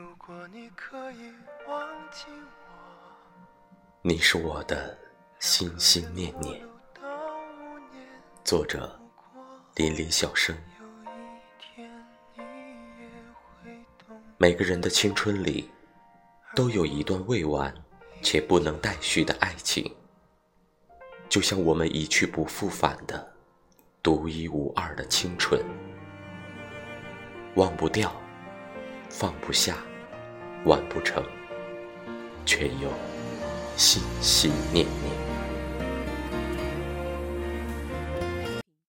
如果你可以忘记我你是我的心心念念。作者：林林小生。每个人的青春里，都有一段未完且不能待续的爱情，就像我们一去不复返的独一无二的青春，忘不掉，放不下，完不成，却又心心念念。